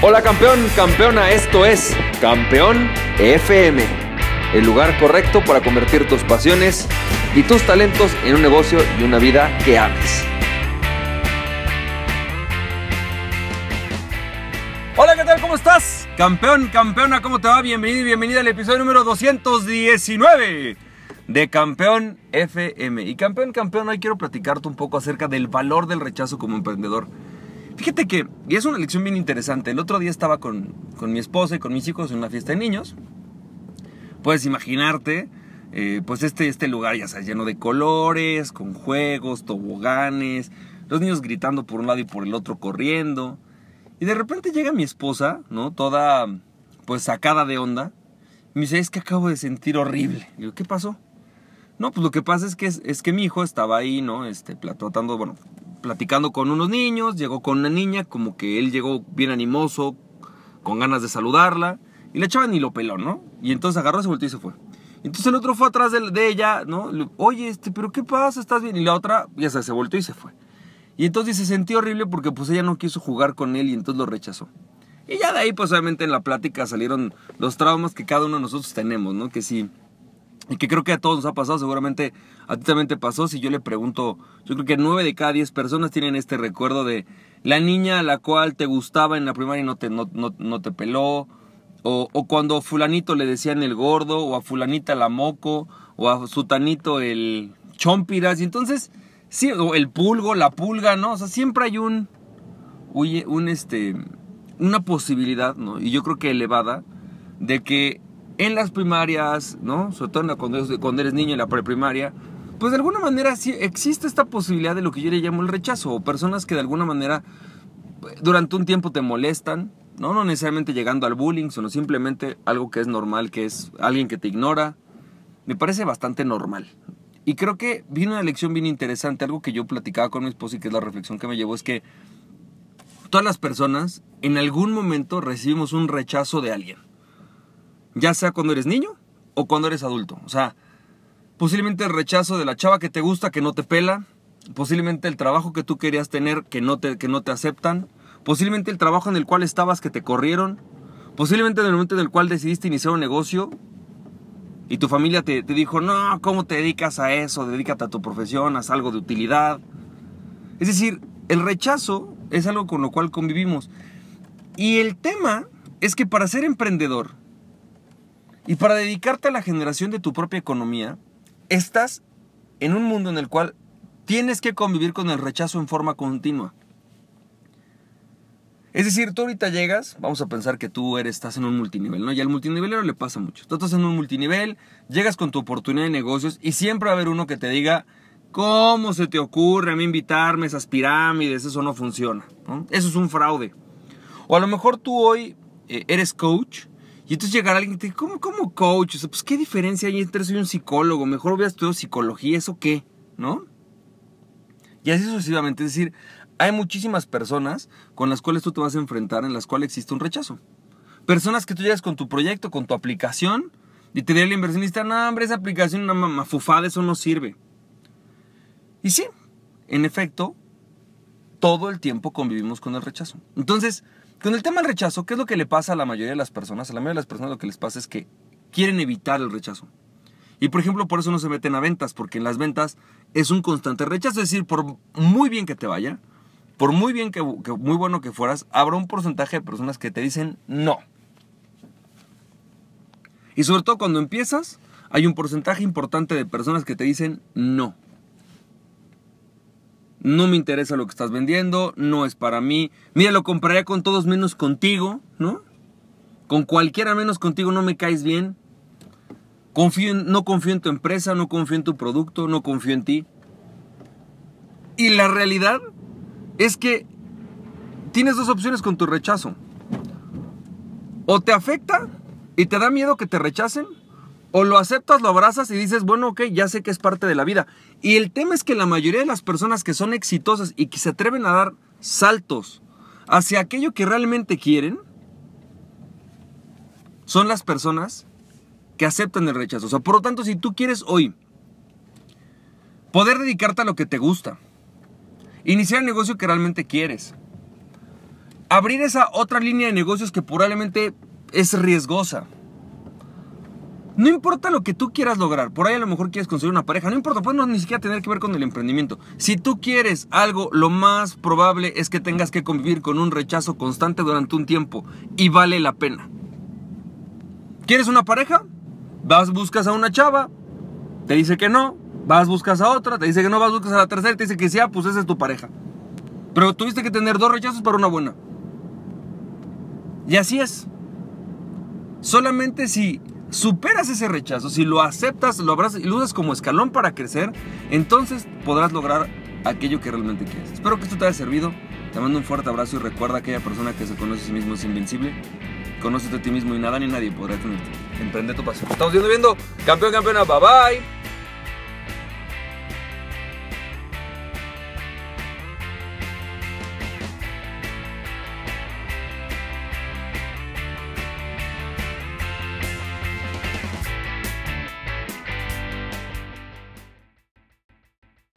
Hola campeón, campeona, esto es Campeón FM, el lugar correcto para convertir tus pasiones y tus talentos en un negocio y una vida que ames. Hola, ¿qué tal? ¿Cómo estás? Campeón, campeona, ¿cómo te va? Bienvenido y bienvenida al episodio número 219 de Campeón FM. Y campeón, campeón, hoy quiero platicarte un poco acerca del valor del rechazo como emprendedor. Fíjate que, y es una lección bien interesante, el otro día estaba con, mi esposa y con mis hijos en una fiesta de niños. Puedes imaginarte, eh, pues este, este lugar ya está lleno de colores, con juegos, toboganes, los niños gritando por un lado y por el otro corriendo. Y de repente llega mi esposa, ¿no? Toda, pues sacada de onda. Y me dice, es que acabo de sentir horrible. Y digo, ¿qué pasó? No, pues lo que pasa es que, es, que mi hijo estaba ahí, ¿no? Este, tratando, bueno, platicando con unos niños, llegó con una niña, como que él llegó bien animoso, con ganas de saludarla, y la chava ni lo peló, ¿no? Y entonces agarró, se volteó y se fue. Entonces el otro fue atrás de, ella, ¿no? Oye, este, pero ¿qué pasa? ¿Estás bien? Y la otra, ya se, se volteó y se fue. Y entonces se sintió horrible porque pues ella no quiso jugar con él y entonces lo rechazó. Y ya de ahí, pues obviamente en la plática salieron los traumas que cada uno de nosotros tenemos, ¿no? Que sí y que creo que a todos nos ha pasado, seguramente a ti también te pasó. Si yo le pregunto, yo creo que nueve de cada diez personas tienen este recuerdo de la niña a la cual te gustaba en la primaria y no te, no, no, te peló. O, o, cuando fulanito le decían el gordo, o a fulanita la moco, o a sutanito el chompiras. Y entonces, sí, o el pulgo, la pulga, ¿no? O sea, siempre hay un, un este, una posibilidad, ¿no? Y yo creo que elevada, de que en las primarias, ¿no? Sobre todo cuando, eres niño en la preprimaria, pues de alguna manera sí existe esta posibilidad de lo que yo le llamo el rechazo, o personas que de alguna manera durante un tiempo te molestan, ¿no? No necesariamente llegando al bullying, sino simplemente algo que es normal, que es alguien que te ignora. Me parece bastante normal. Y creo que vino una lección bien interesante, algo que yo platicaba con mi esposa y que es la reflexión que me llevó, es que todas las personas en algún momento recibimos un rechazo de alguien ya sea cuando eres niño o cuando eres adulto. O sea, posiblemente el rechazo de la chava que te gusta, que no te pela, posiblemente el trabajo que tú querías tener, que no te, que no te aceptan, posiblemente el trabajo en el cual estabas, que te corrieron, posiblemente en el momento en el cual decidiste iniciar un negocio y tu familia te, te dijo, no, ¿cómo te dedicas a eso? Dedícate a tu profesión, haz algo de utilidad. Es decir, el rechazo es algo con lo cual convivimos. Y el tema es que para ser emprendedor, y para dedicarte a la generación de tu propia economía, estás en un mundo en el cual tienes que convivir con el rechazo en forma continua. Es decir, tú ahorita llegas, vamos a pensar que tú eres, estás en un multinivel, ¿no? Y al multinivelero le pasa mucho. Tú estás en un multinivel, llegas con tu oportunidad de negocios y siempre va a haber uno que te diga, ¿cómo se te ocurre a mí invitarme a esas pirámides? Eso no funciona, Eso es un fraude. O a lo mejor tú hoy eh, eres coach y entonces llegar alguien y te dice, ¿cómo, cómo coach? O sea, pues qué diferencia hay entre soy un psicólogo, mejor hubiera estudiado psicología, ¿eso qué? ¿No? Y así sucesivamente. Es decir, hay muchísimas personas con las cuales tú te vas a enfrentar en las cuales existe un rechazo. Personas que tú llegas con tu proyecto, con tu aplicación, y te dice el inversionista, no, hombre, esa aplicación, una mafufada, eso no sirve. Y sí, en efecto, todo el tiempo convivimos con el rechazo. Entonces, con el tema del rechazo, ¿qué es lo que le pasa a la mayoría de las personas? A la mayoría de las personas lo que les pasa es que quieren evitar el rechazo. Y por ejemplo, por eso no se meten a ventas, porque en las ventas es un constante rechazo. Es decir, por muy bien que te vaya, por muy bien que, muy bueno que fueras, habrá un porcentaje de personas que te dicen no. Y sobre todo cuando empiezas, hay un porcentaje importante de personas que te dicen no no me interesa lo que estás vendiendo, no es para mí. Mira, lo compraría con todos menos contigo, ¿no? Con cualquiera menos contigo no me caes bien. No confío en tu empresa, no confío en tu producto, no confío en ti. Y la realidad es que tienes dos opciones con tu rechazo. O te afecta y te da miedo que te rechacen, o lo aceptas, lo abrazas y dices, bueno, ok, ya sé que es parte de la vida. Y el tema es que la mayoría de las personas que son exitosas y que se atreven a dar saltos hacia aquello que realmente quieren, son las personas que aceptan el rechazo. O sea, por lo tanto, si tú quieres hoy poder dedicarte a lo que te gusta, iniciar el negocio que realmente quieres, abrir esa otra línea de negocios que probablemente es riesgosa. No importa lo que tú quieras lograr, por ahí a lo mejor quieres conseguir una pareja, no importa, pues no ni siquiera tener que ver con el emprendimiento. Si tú quieres algo, lo más probable es que tengas que convivir con un rechazo constante durante un tiempo y vale la pena. ¿Quieres una pareja? Vas, buscas a una chava, te dice que no, vas, buscas a otra, te dice que no, vas, buscas a la tercera, te dice que sí, ah, pues esa es tu pareja. Pero tuviste que tener dos rechazos para una buena. Y así es. Solamente si superas ese rechazo, si lo aceptas, lo abrazas y lo usas como escalón para crecer, entonces podrás lograr aquello que realmente quieres. Espero que esto te haya servido. Te mando un fuerte abrazo y recuerda a aquella persona que se conoce a sí mismo es invencible. Conócete a ti mismo y nada ni nadie podrá tenerte. Emprende tu pasión. Estamos viendo, viendo. Campeón, campeona. Bye bye.